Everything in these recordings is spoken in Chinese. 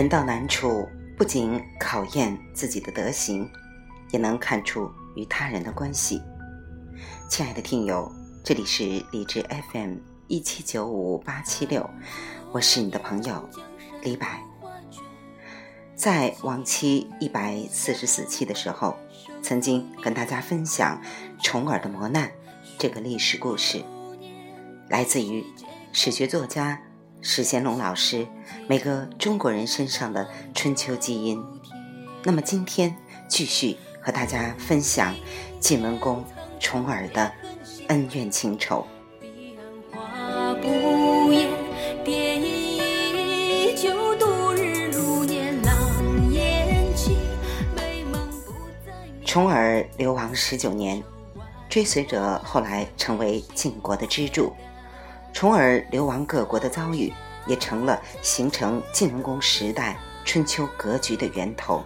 人到难处，不仅考验自己的德行，也能看出与他人的关系。亲爱的听友，这里是理智 FM 一七九五八七六，我是你的朋友李白。在往期一百四十四期的时候，曾经跟大家分享重耳的磨难这个历史故事，来自于史学作家史贤龙老师每个中国人身上的春秋基因。那么今天继续和大家分享晋文公。重耳的恩怨情仇。重耳流亡十九年，追随者后来成为晋国的支柱。重耳流亡各国的遭遇，也成了形成晋文公时代春秋格局的源头。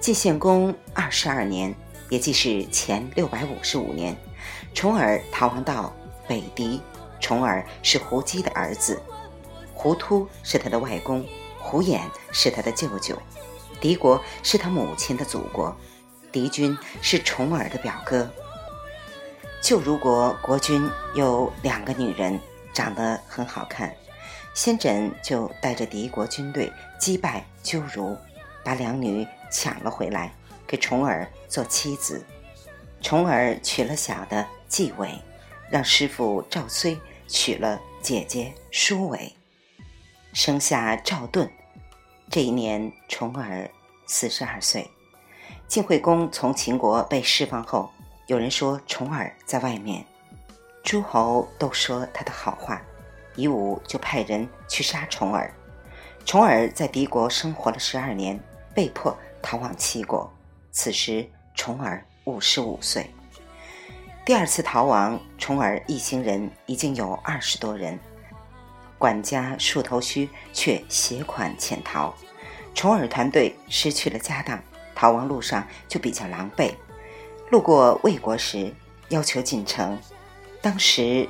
晋献公二十二年。也即是前六百五十五年，重耳逃亡到北狄。重耳是胡姬的儿子，胡突是他的外公，胡衍是他的舅舅。狄国是他母亲的祖国，狄军是重耳的表哥。旧如国国君有两个女人，长得很好看，先轸就带着敌国军队击败鸠如，把两女抢了回来。给重耳做妻子，重耳娶了小的季尾，让师傅赵睢娶了姐姐舒尾，生下赵盾。这一年，重耳四十二岁。晋惠公从秦国被释放后，有人说重耳在外面，诸侯都说他的好话，夷吾就派人去杀重耳。重耳在敌国生活了十二年，被迫逃往齐国。此时，重耳五十五岁。第二次逃亡，重耳一行人已经有二十多人，管家树头须却携款潜逃。重耳团队失去了家当，逃亡路上就比较狼狈。路过魏国时，要求进城。当时，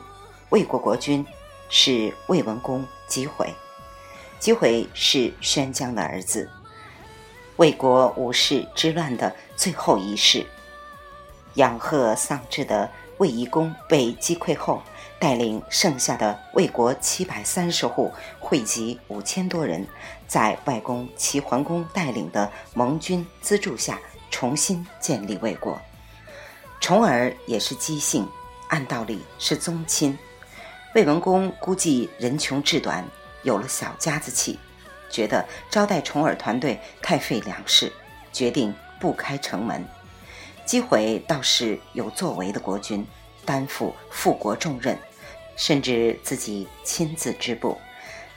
魏国国君是魏文公姬毁，姬毁是宣姜的儿子。魏国武士之乱的最后一世，养鹤丧志的魏夷公被击溃后，带领剩下的魏国七百三十户，汇集五千多人，在外公齐桓公带领的盟军资助下，重新建立魏国。重耳也是姬姓，按道理是宗亲。魏文公估计人穷志短，有了小家子气。觉得招待重耳团队太费粮食，决定不开城门。姬毁倒是有作为的国君，担负复国重任，甚至自己亲自织布，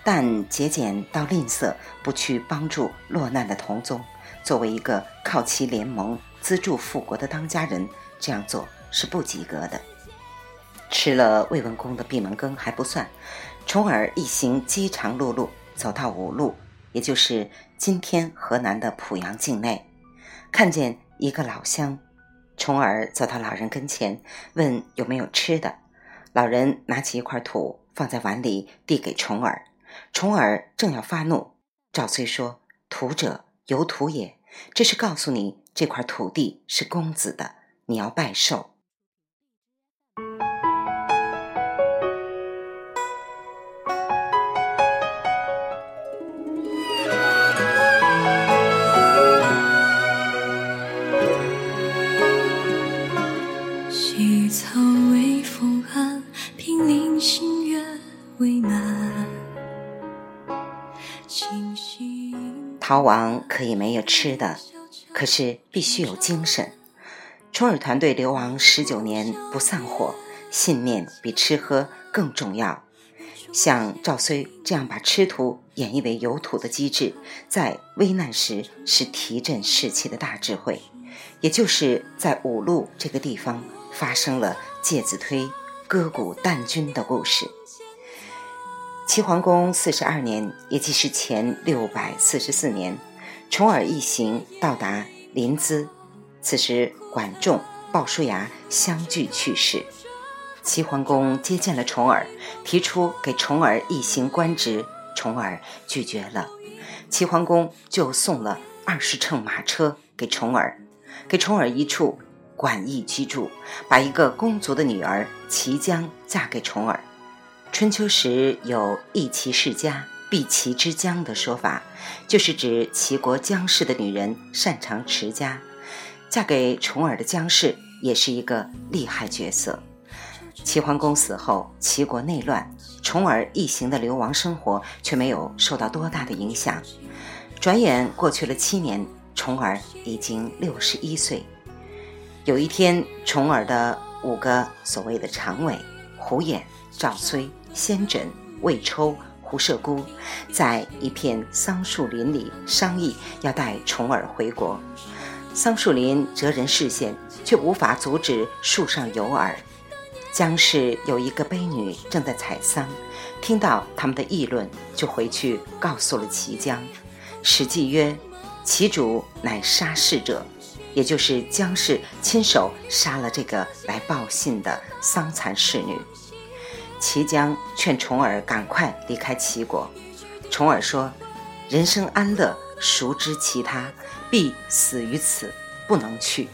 但节俭到吝啬，不去帮助落难的同宗。作为一个靠其联盟资助复国的当家人，这样做是不及格的。吃了魏文公的闭门羹还不算，重耳一行饥肠辘辘，走到五路。也就是今天河南的濮阳境内，看见一个老乡，重耳走到老人跟前，问有没有吃的。老人拿起一块土放在碗里，递给重耳。重耳正要发怒，赵睢说：“土者有土也，这是告诉你这块土地是公子的，你要拜寿。”逃亡可以没有吃的，可是必须有精神。重耳团队流亡十九年不散伙，信念比吃喝更重要。像赵睢这样把吃土演绎为有土的机制，在危难时是提振士气的大智慧。也就是在五路这个地方发生了介子推割股啖君的故事。齐桓公四十二年，也即是前六百四十四年，重耳一行到达临淄。此时，管仲、鲍叔牙相继去世。齐桓公接见了重耳，提出给重耳一行官职，重耳拒绝了。齐桓公就送了二十乘马车给重耳，给重耳一处馆驿居住，把一个公族的女儿齐姜嫁给重耳。春秋时有“一齐世家，必齐之姜”的说法，就是指齐国姜氏的女人擅长持家，嫁给重耳的姜氏也是一个厉害角色。齐桓公死后，齐国内乱，重耳一行的流亡生活却没有受到多大的影响。转眼过去了七年，重耳已经六十一岁。有一天，重耳的五个所谓的常委胡衍、赵崔、先轸、魏抽、胡射孤，在一片桑树林里商议要带重耳回国。桑树林遮人视线，却无法阻止树上有耳。姜氏有一个悲女正在采桑，听到他们的议论，就回去告诉了齐姜。史记曰：“其主乃杀士者，也就是姜氏亲手杀了这个来报信的桑蚕侍女。”齐姜劝重耳赶快离开齐国。重耳说：“人生安乐，孰知其他？必死于此，不能去。”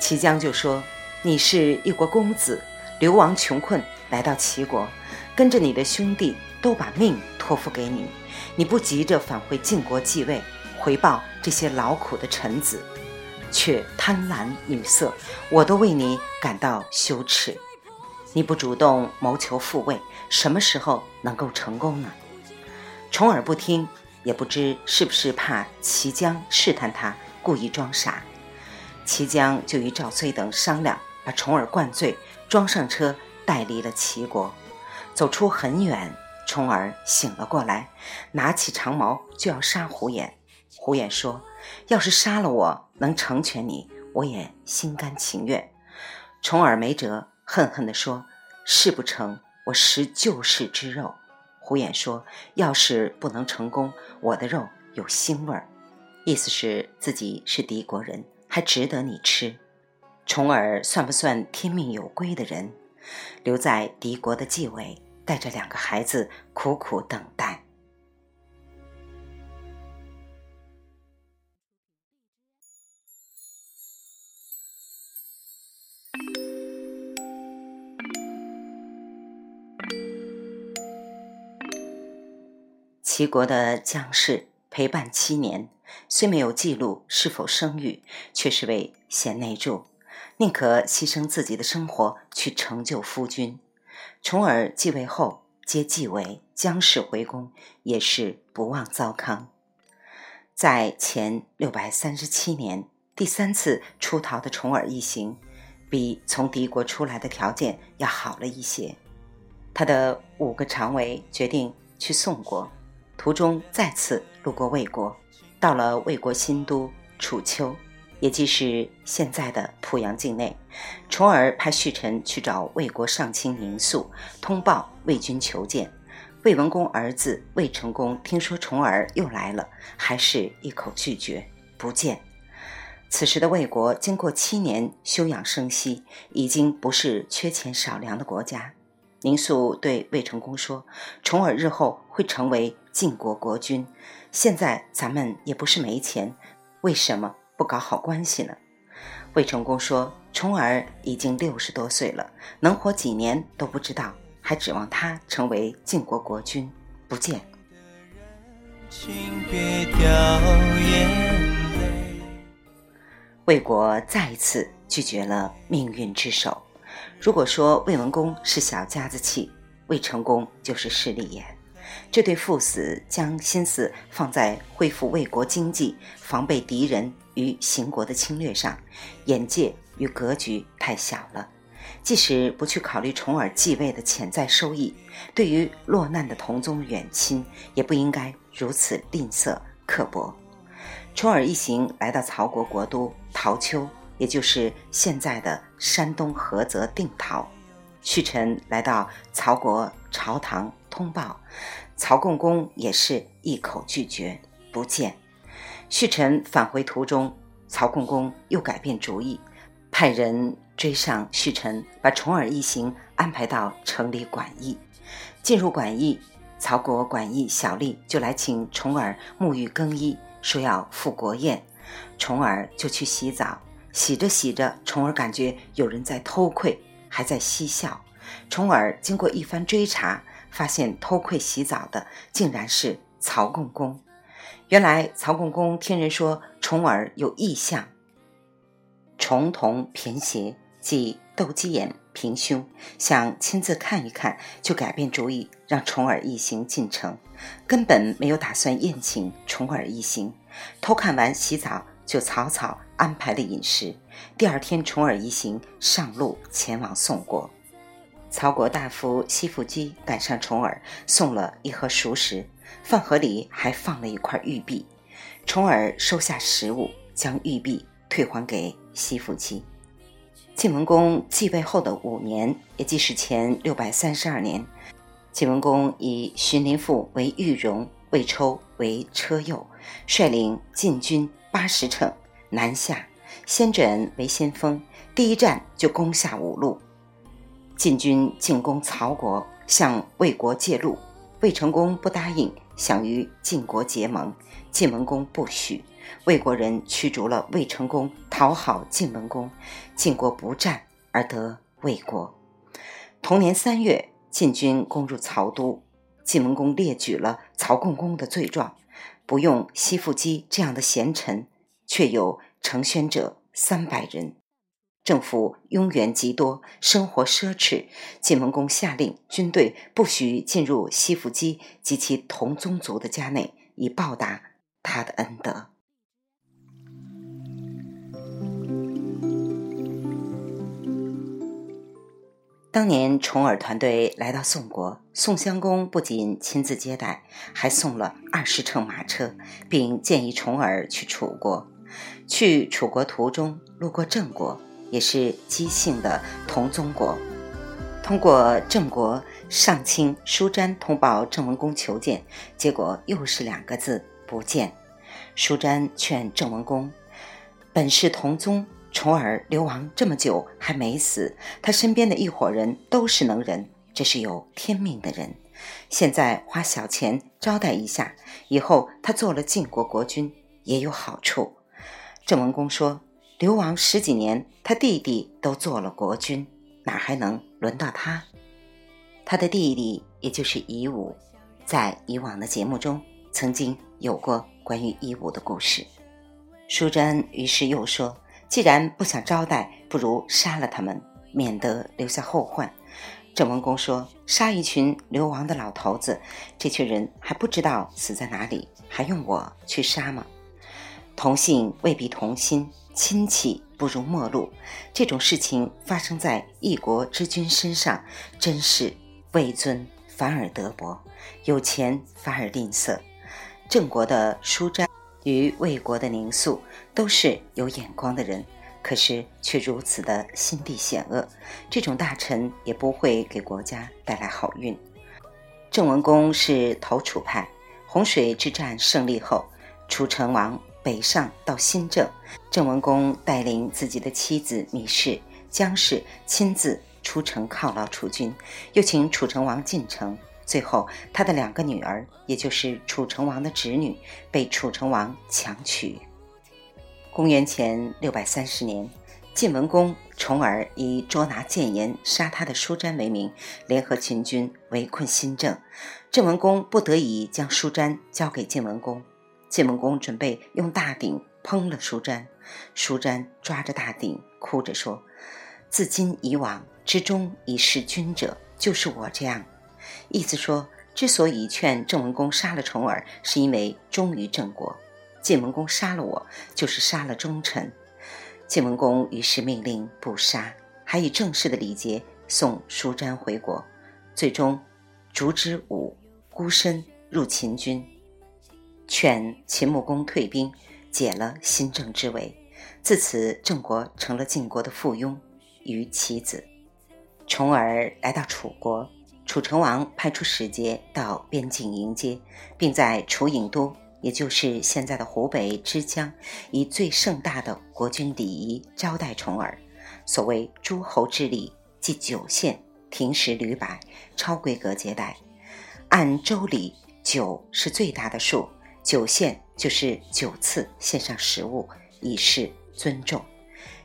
齐姜就说：“你是一国公子。”流亡穷困来到齐国，跟着你的兄弟都把命托付给你，你不急着返回晋国继位，回报这些劳苦的臣子，却贪婪女色，我都为你感到羞耻。你不主动谋求复位，什么时候能够成功呢？重耳不听，也不知是不是怕齐姜试探他，故意装傻。齐姜就与赵崔等商量。把重耳灌醉，装上车，带离了齐国。走出很远，重耳醒了过来，拿起长矛就要杀胡偃。胡偃说：“要是杀了我，能成全你，我也心甘情愿。”重耳没辙，恨恨地说：“事不成，我食旧世之肉。”胡偃说：“要是不能成功，我的肉有腥味儿。”意思是自己是敌国人，还值得你吃。重耳算不算天命有归的人？留在敌国的继位，带着两个孩子苦苦等待。齐国的姜氏陪伴七年，虽没有记录是否生育，却是为贤内助。宁可牺牲自己的生活去成就夫君。重耳继位后接继位，姜氏回宫也是不忘糟糠。在前六百三十七年，第三次出逃的重耳一行，比从敌国出来的条件要好了一些。他的五个常委决定去宋国，途中再次路过魏国，到了魏国新都楚丘。也即是现在的濮阳境内，重耳派旭臣去找魏国上卿宁肃，通报魏军求见。魏文公儿子魏成功听说重耳又来了，还是一口拒绝不见。此时的魏国经过七年休养生息，已经不是缺钱少粮的国家。宁肃对魏成功说：“重耳日后会成为晋国国君，现在咱们也不是没钱，为什么？”不搞好关系呢？魏成功说：“重耳已经六十多岁了，能活几年都不知道，还指望他成为晋国国君？不见。”魏国再一次拒绝了命运之手。如果说魏文公是小家子气，魏成功就是势利眼。这对父子将心思放在恢复魏国经济、防备敌人与秦国的侵略上，眼界与格局太小了。即使不去考虑重耳继位的潜在收益，对于落难的同宗远亲，也不应该如此吝啬刻薄。重耳一行来到曹国国都陶丘，也就是现在的山东菏泽定陶。旭臣来到曹国朝堂通报。曹共公也是一口拒绝，不见。旭臣返回途中，曹共公又改变主意，派人追上旭臣，把重耳一行安排到城里馆驿。进入馆驿，曹国管驿小吏就来请重耳沐浴更衣，说要赴国宴。重耳就去洗澡，洗着洗着，重耳感觉有人在偷窥，还在嬉笑。重耳经过一番追查，发现偷窥洗澡的竟然是曹共公。原来曹共公听人说重耳有异象，重瞳偏斜，即斗鸡眼。平胸，想亲自看一看，就改变主意，让重耳一行进城，根本没有打算宴请重耳一行。偷看完洗澡，就草草安排了饮食。第二天，重耳一行上路前往宋国。曹国大夫西附基赶上重耳，送了一盒熟食，饭盒里还放了一块玉璧。重耳收下食物，将玉璧退还给西附基。晋文公继位后的五年，也即是前六百三十二年，晋文公以荀林父为玉荣，魏抽为车右，率领晋军八十乘南下，先轸为先锋，第一战就攻下五路。晋军进攻曹国，向魏国借路，魏成功不答应，想与晋国结盟，晋文公不许。魏国人驱逐了魏成功，讨好晋文公，晋国不战而得魏国。同年三月，晋军攻入曹都，晋文公列举了曹共公的罪状：不用西附基这样的贤臣，却有成宣者三百人，政府拥员极多，生活奢侈。晋文公下令，军队不许进入西服姬及其同宗族的家内，以报答他的恩德。当年重耳团队来到宋国，宋襄公不仅亲自接待，还送了二十乘马车，并建议重耳去楚国。去楚国途中路过郑国，也是姬姓的同宗国。通过郑国上卿舒詹通报郑文公求见，结果又是两个字不见。舒詹劝郑文公，本是同宗。重耳流亡这么久还没死，他身边的一伙人都是能人，这是有天命的人。现在花小钱招待一下，以后他做了晋国国君也有好处。郑文公说：“流亡十几年，他弟弟都做了国君，哪还能轮到他？”他的弟弟也就是夷吾，在以往的节目中曾经有过关于夷吾的故事。舒詹于是又说。既然不想招待，不如杀了他们，免得留下后患。郑文公说：“杀一群流亡的老头子，这群人还不知道死在哪里，还用我去杀吗？同姓未必同心，亲戚不如陌路。这种事情发生在一国之君身上，真是位尊反而德薄，有钱反而吝啬。郑国的舒詹。”与魏国的宁肃都是有眼光的人，可是却如此的心地险恶，这种大臣也不会给国家带来好运。郑文公是投楚派，洪水之战胜利后，楚成王北上到新郑，郑文公带领自己的妻子芈氏、姜氏亲自出城犒劳楚军，又请楚成王进城。最后，他的两个女儿，也就是楚成王的侄女，被楚成王强娶。公元前六百三十年，晋文公重耳以捉拿谏言、杀他的舒詹为名，联合秦军围困新郑。郑文公不得已将舒詹交给晋文公。晋文公准备用大鼎烹了舒瞻，舒瞻抓着大鼎，哭着说：“自今以往，之中以弑君者，就是我这样。”意思说，之所以劝郑文公杀了重耳，是因为忠于郑国；晋文公杀了我，就是杀了忠臣。晋文公于是命令不杀，还以正式的礼节送舒瞻回国。最终，烛之武孤身入秦军，劝秦穆公退兵，解了新郑之围。自此，郑国成了晋国的附庸与棋子。重耳来到楚国。楚成王派出使节到边境迎接，并在楚郢都，也就是现在的湖北之江，以最盛大的国君礼仪招待重耳。所谓诸侯之礼，即酒献、停食、履百，超规格接待。按周礼，九是最大的数，九献就是九次献上食物，以示尊重。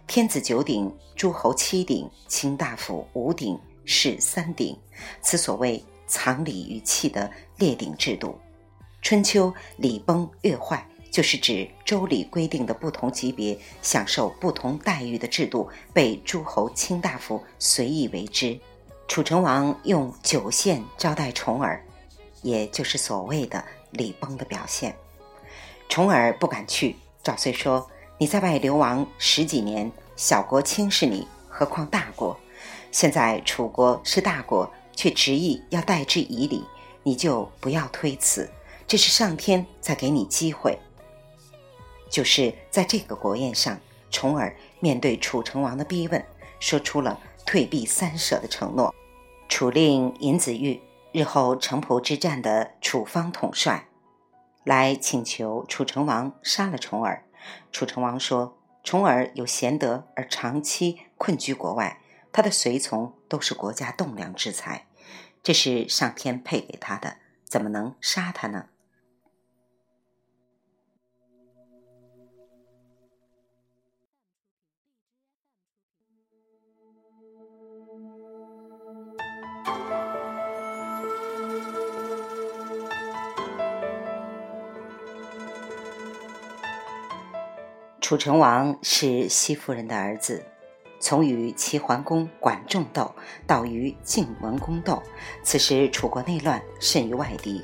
天子九鼎，诸侯七鼎，卿大夫五鼎，士三鼎，此所谓藏礼于器的列鼎制度。春秋礼崩乐坏，就是指周礼规定的不同级别享受不同待遇的制度被诸侯卿大夫随意为之。楚成王用酒献招待重耳，也就是所谓的礼崩的表现。重耳不敢去，赵遂说。你在外流亡十几年，小国轻视你，何况大国？现在楚国是大国，却执意要代之以礼，你就不要推辞，这是上天在给你机会。就是在这个国宴上，重耳面对楚成王的逼问，说出了退避三舍的承诺。楚令尹子玉，日后城濮之战的楚方统帅，来请求楚成王杀了重耳。楚成王说：“重耳有贤德，而长期困居国外，他的随从都是国家栋梁之才，这是上天配给他的，怎么能杀他呢？”楚成王是西夫人的儿子，从与齐桓公管仲斗，到与晋文公斗。此时楚国内乱，甚于外敌。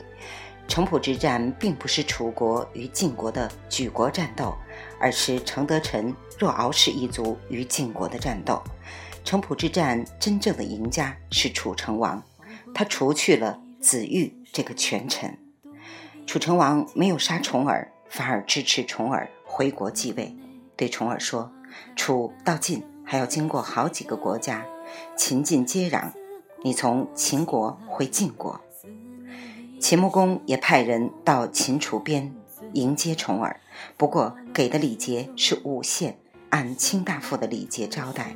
城濮之战并不是楚国与晋国的举国战斗，而是承德臣、若敖氏一族与晋国的战斗。城濮之战真正的赢家是楚成王，他除去了子玉这个权臣。楚成王没有杀重耳，反而支持重耳。回国继位，对重耳说：“楚到晋还要经过好几个国家，秦晋接壤，你从秦国回晋国。”秦穆公也派人到秦楚边迎接重耳，不过给的礼节是五献，按卿大夫的礼节招待。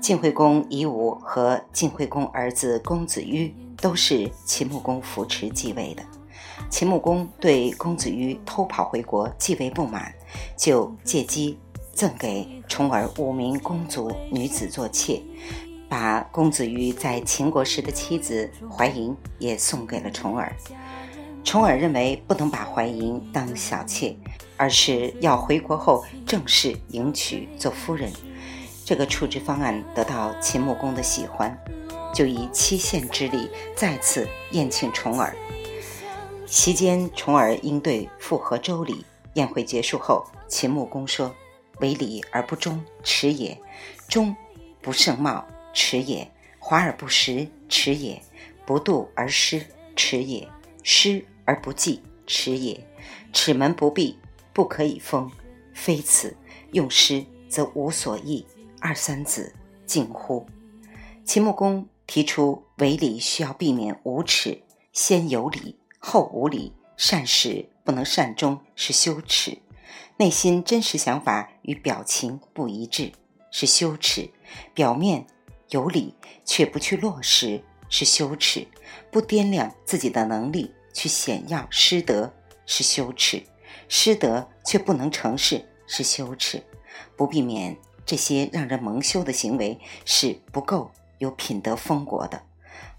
晋惠公夷吾和晋惠公儿子公子於都是秦穆公扶持继位的。秦穆公对公子於偷跑回国极为不满，就借机赠给重耳五名公族女子做妾，把公子於在秦国时的妻子怀莹也送给了重耳。重耳认为不能把怀莹当小妾，而是要回国后正式迎娶做夫人。这个处置方案得到秦穆公的喜欢，就以七献之礼再次宴请重耳。席间，重耳应对复合周礼。宴会结束后，秦穆公说：“为礼而不忠，耻也；忠不胜貌，耻也；华而不实，耻也；不度而失，耻也；失而不济，耻也；齿门不闭，不可以封。非此，用失则无所益。二三子，近乎？”秦穆公提出，为礼需要避免无耻，先有礼。后无礼，善始不能善终是羞耻；内心真实想法与表情不一致是羞耻；表面有理却不去落实是羞耻；不掂量自己的能力去显耀师德是羞耻；师德却不能成事是羞耻；不避免这些让人蒙羞的行为是不够有品德风国的；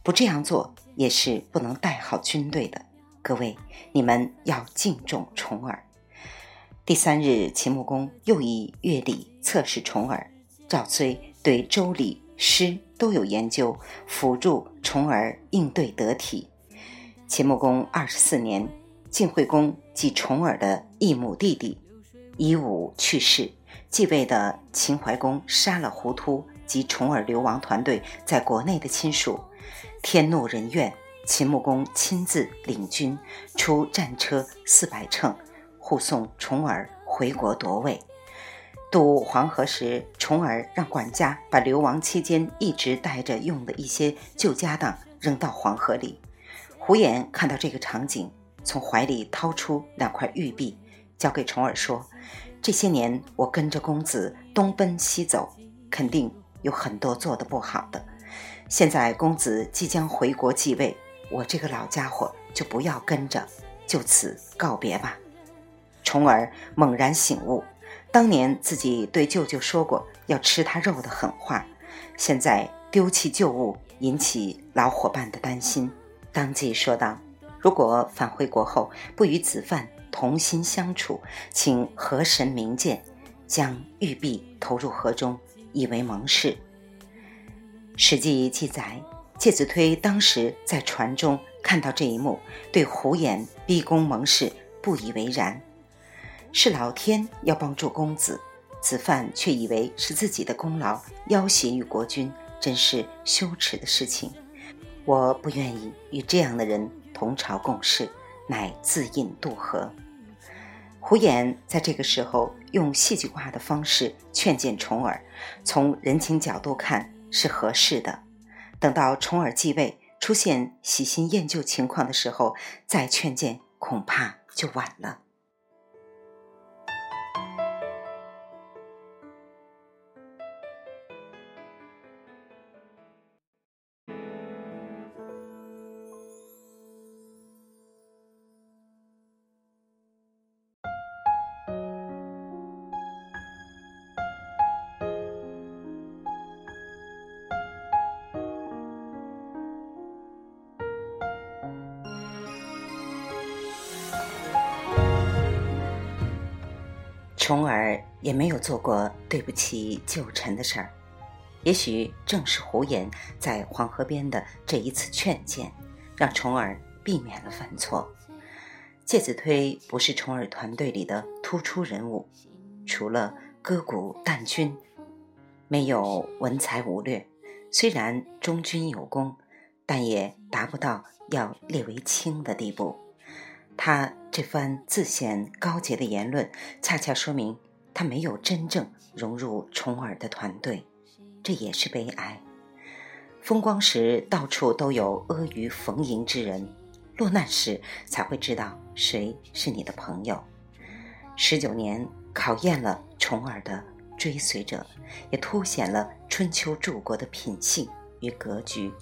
不这样做也是不能带好军队的。各位，你们要敬重重耳。第三日，秦穆公又以乐礼测试重耳。赵崔对周礼诗都有研究，辅助重耳应对得体。秦穆公二十四年，晋惠公即重耳的异母弟弟夷吾去世，继位的秦怀公杀了胡突及重耳流亡团队在国内的亲属，天怒人怨。秦穆公亲自领军出战车四百乘，护送重耳回国夺位。渡黄河时，重耳让管家把流亡期间一直带着用的一些旧家当扔到黄河里。胡衍看到这个场景，从怀里掏出两块玉璧，交给重耳说：“这些年我跟着公子东奔西走，肯定有很多做的不好的。现在公子即将回国继位。”我这个老家伙就不要跟着，就此告别吧。重耳猛然醒悟，当年自己对舅舅说过要吃他肉的狠话，现在丢弃旧物，引起老伙伴的担心，当即说道：“如果返回国后不与子范同心相处，请河神明鉴，将玉璧投入河中，以为盟誓。”《史记》记载。介子推当时在船中看到这一幕，对胡衍逼宫盟誓不以为然。是老天要帮助公子，子范却以为是自己的功劳，要挟于国君，真是羞耻的事情。我不愿意与这样的人同朝共事，乃自引渡河。胡衍在这个时候用戏剧化的方式劝谏重耳，从人情角度看是合适的。等到重耳继位，出现喜新厌旧情况的时候，再劝谏，恐怕就晚了。重耳也没有做过对不起旧臣的事儿，也许正是胡言在黄河边的这一次劝谏，让重耳避免了犯错。介子推不是重耳团队里的突出人物，除了歌鼓弹军，没有文才武略，虽然忠君有功，但也达不到要列为卿的地步。他这番自显高洁的言论，恰恰说明他没有真正融入重耳的团队，这也是悲哀。风光时到处都有阿谀逢迎之人，落难时才会知道谁是你的朋友。十九年考验了重耳的追随者，也凸显了春秋诸国的品性与格局。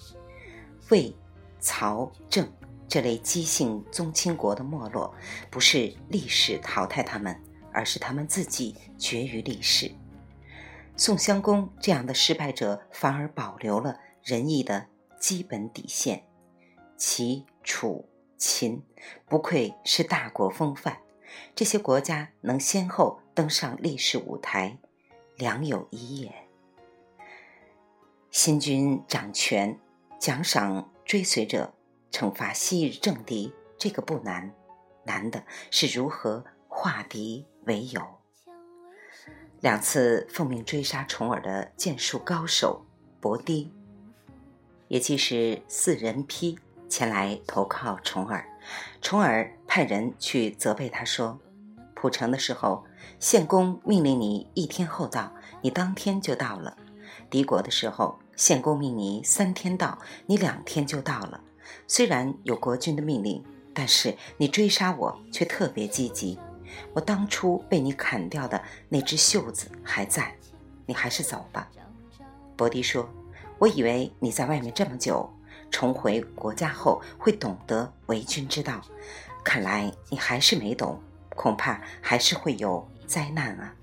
魏、曹、郑。这类姬姓宗亲国的没落，不是历史淘汰他们，而是他们自己绝于历史。宋襄公这样的失败者，反而保留了仁义的基本底线。齐、楚、秦不愧是大国风范，这些国家能先后登上历史舞台，良有一也。新君掌权，奖赏追随者。惩罚昔日政敌，这个不难，难的是如何化敌为友。两次奉命追杀重耳的剑术高手伯堤，也即是四人批前来投靠重耳。重耳派人去责备他说：“蒲城的时候，献公命令你一天后到，你当天就到了；敌国的时候，献公命你三天到，你两天就到了。”虽然有国君的命令，但是你追杀我却特别积极。我当初被你砍掉的那只袖子还在，你还是走吧。伯迪说：“我以为你在外面这么久，重回国家后会懂得为君之道，看来你还是没懂，恐怕还是会有灾难啊。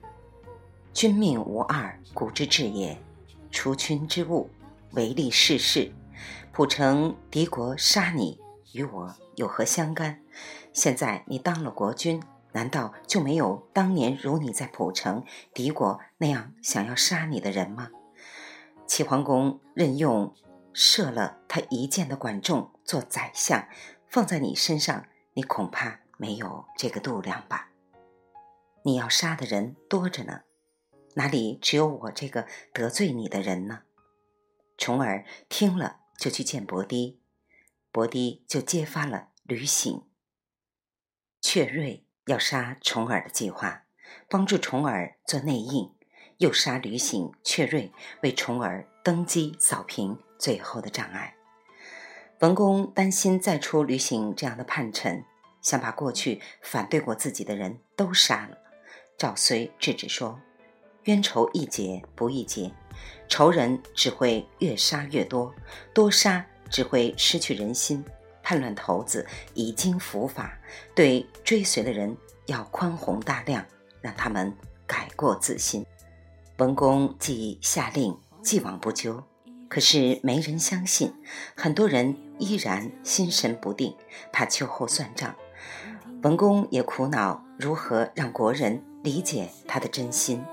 君命无二，古之至也。除君之物，唯利是事。”蒲城敌国杀你，与我有何相干？现在你当了国君，难道就没有当年如你在蒲城敌国那样想要杀你的人吗？齐桓公任用射了他一箭的管仲做宰相，放在你身上，你恐怕没有这个度量吧？你要杀的人多着呢，哪里只有我这个得罪你的人呢？重耳听了。就去见伯堤，伯堤就揭发了吕醒、阙瑞要杀重耳的计划，帮助重耳做内应，又杀吕醒、阙瑞，为重耳登基扫平最后的障碍。文公担心再出吕醒这样的叛臣，想把过去反对过自己的人都杀了。赵睢制止说：“冤仇易解不易结。”仇人只会越杀越多，多杀只会失去人心。叛乱头子已经伏法，对追随的人要宽宏大量，让他们改过自新。文公既下令既往不咎，可是没人相信，很多人依然心神不定，怕秋后算账。文公也苦恼如何让国人理解他的真心。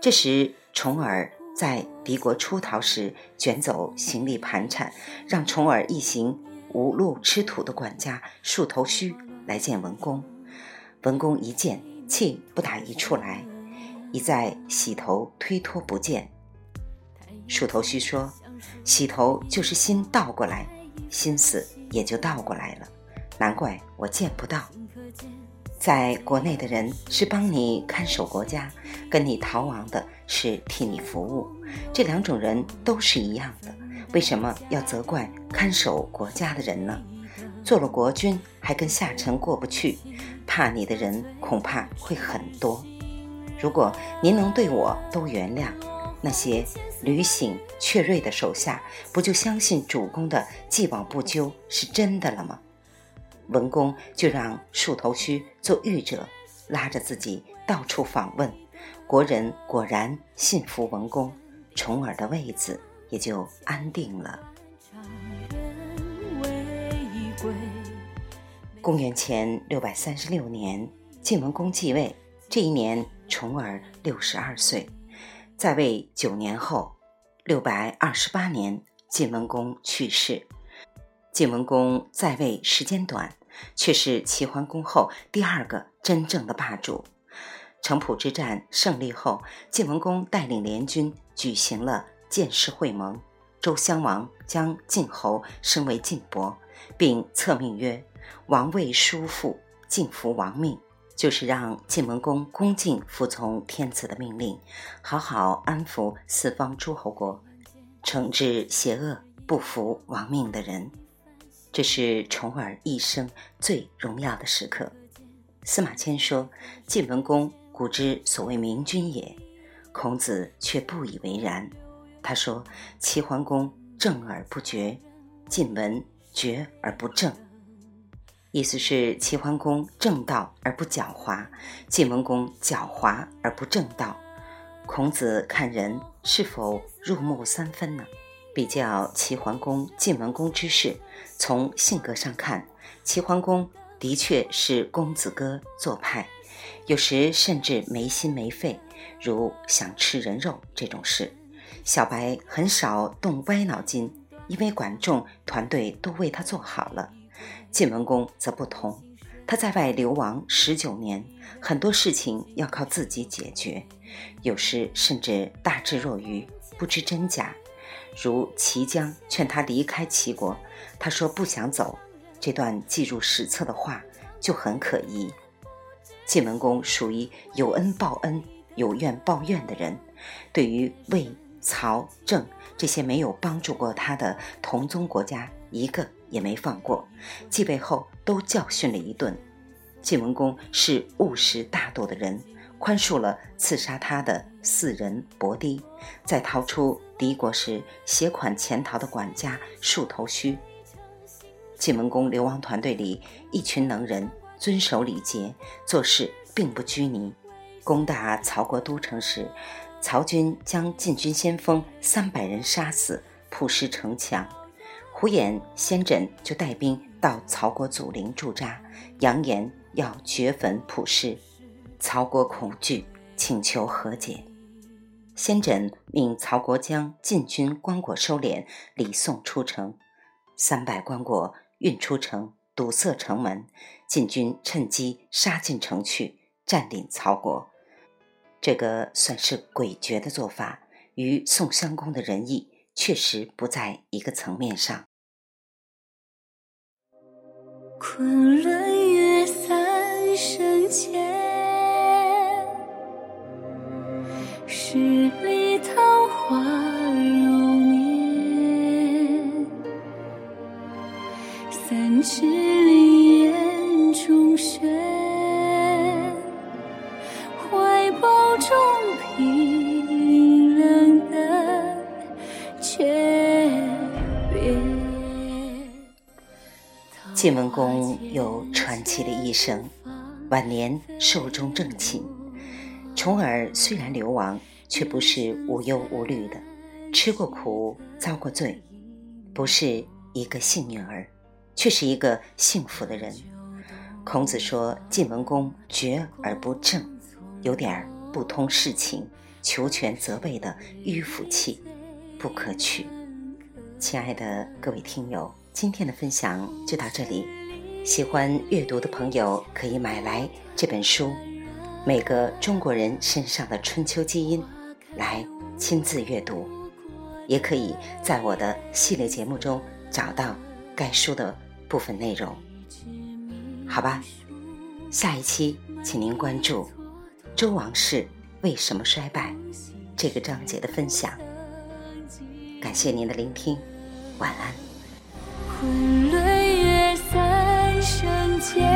这时，重耳。在敌国出逃时，卷走行李盘缠，让重耳一行无路吃土的管家树头须来见文公。文公一见，气不打一处来，一再洗头推脱不见。树头须说：“洗头就是心倒过来，心思也就倒过来了，难怪我见不到。”在国内的人是帮你看守国家，跟你逃亡的是替你服务，这两种人都是一样的，为什么要责怪看守国家的人呢？做了国君还跟下臣过不去，怕你的人恐怕会很多。如果您能对我都原谅，那些吕醒确锐的手下不就相信主公的既往不咎是真的了吗？文公就让树头须做御者，拉着自己到处访问。国人果然信服文公，重耳的位子也就安定了。公元前六百三十六年，晋文公继位，这一年重耳六十二岁。在位九年后，六百二十八年，晋文公去世。晋文公在位时间短。却是齐桓公后第二个真正的霸主。城濮之战胜利后，晋文公带领联军举行了建士会盟，周襄王将晋侯升为晋伯，并册命曰：“王位叔父，晋服王命。”就是让晋文公恭敬服从天子的命令，好好安抚四方诸侯国，惩治邪恶不服王命的人。这是重耳一生最荣耀的时刻。司马迁说：“晋文公古之所谓明君也。”孔子却不以为然。他说：“齐桓公正而不决，晋文决而不正。”意思是齐桓公正道而不狡猾，晋文公狡猾而不正道。孔子看人是否入木三分呢？比较齐桓公、晋文公之事，从性格上看，齐桓公的确是公子哥做派，有时甚至没心没肺，如想吃人肉这种事。小白很少动歪脑筋，因为管仲团队都为他做好了。晋文公则不同，他在外流亡十九年，很多事情要靠自己解决，有时甚至大智若愚，不知真假。如齐姜劝他离开齐国，他说不想走。这段记入史册的话就很可疑。晋文公属于有恩报恩、有怨报怨的人，对于魏、曹、郑这些没有帮助过他的同宗国家，一个也没放过。继位后都教训了一顿。晋文公是务实大度的人。宽恕了刺杀他的四人伯堤，在逃出敌国时携款潜逃的管家树头须。晋文公流亡团队里一群能人，遵守礼节，做事并不拘泥。攻打曹国都城时，曹军将晋军先锋三百人杀死，曝尸城墙。胡衍先轸就带兵到曹国祖陵驻扎，扬言要掘坟曝尸。曹国恐惧，请求和解。先轸命曹国将晋军棺椁收敛，礼送出城。三百棺椁运出城，堵塞城门，晋军趁机杀进城去，占领曹国。这个算是诡谲的做法，与宋襄公的仁义确实不在一个层面上。昆仑月三生前。十里桃花如晋文公有传奇的一生，晚年寿终正寝。重耳虽然流亡，却不是无忧无虑的，吃过苦，遭过罪，不是一个幸运儿，却是一个幸福的人。孔子说晋文公绝而不正，有点不通世情、求全责备的迂腐气，不可取。亲爱的各位听友。今天的分享就到这里，喜欢阅读的朋友可以买来这本书《每个中国人身上的春秋基因》，来亲自阅读，也可以在我的系列节目中找到该书的部分内容。好吧，下一期请您关注“周王室为什么衰败”这个章节的分享。感谢您的聆听，晚安。昆仑月，三生劫。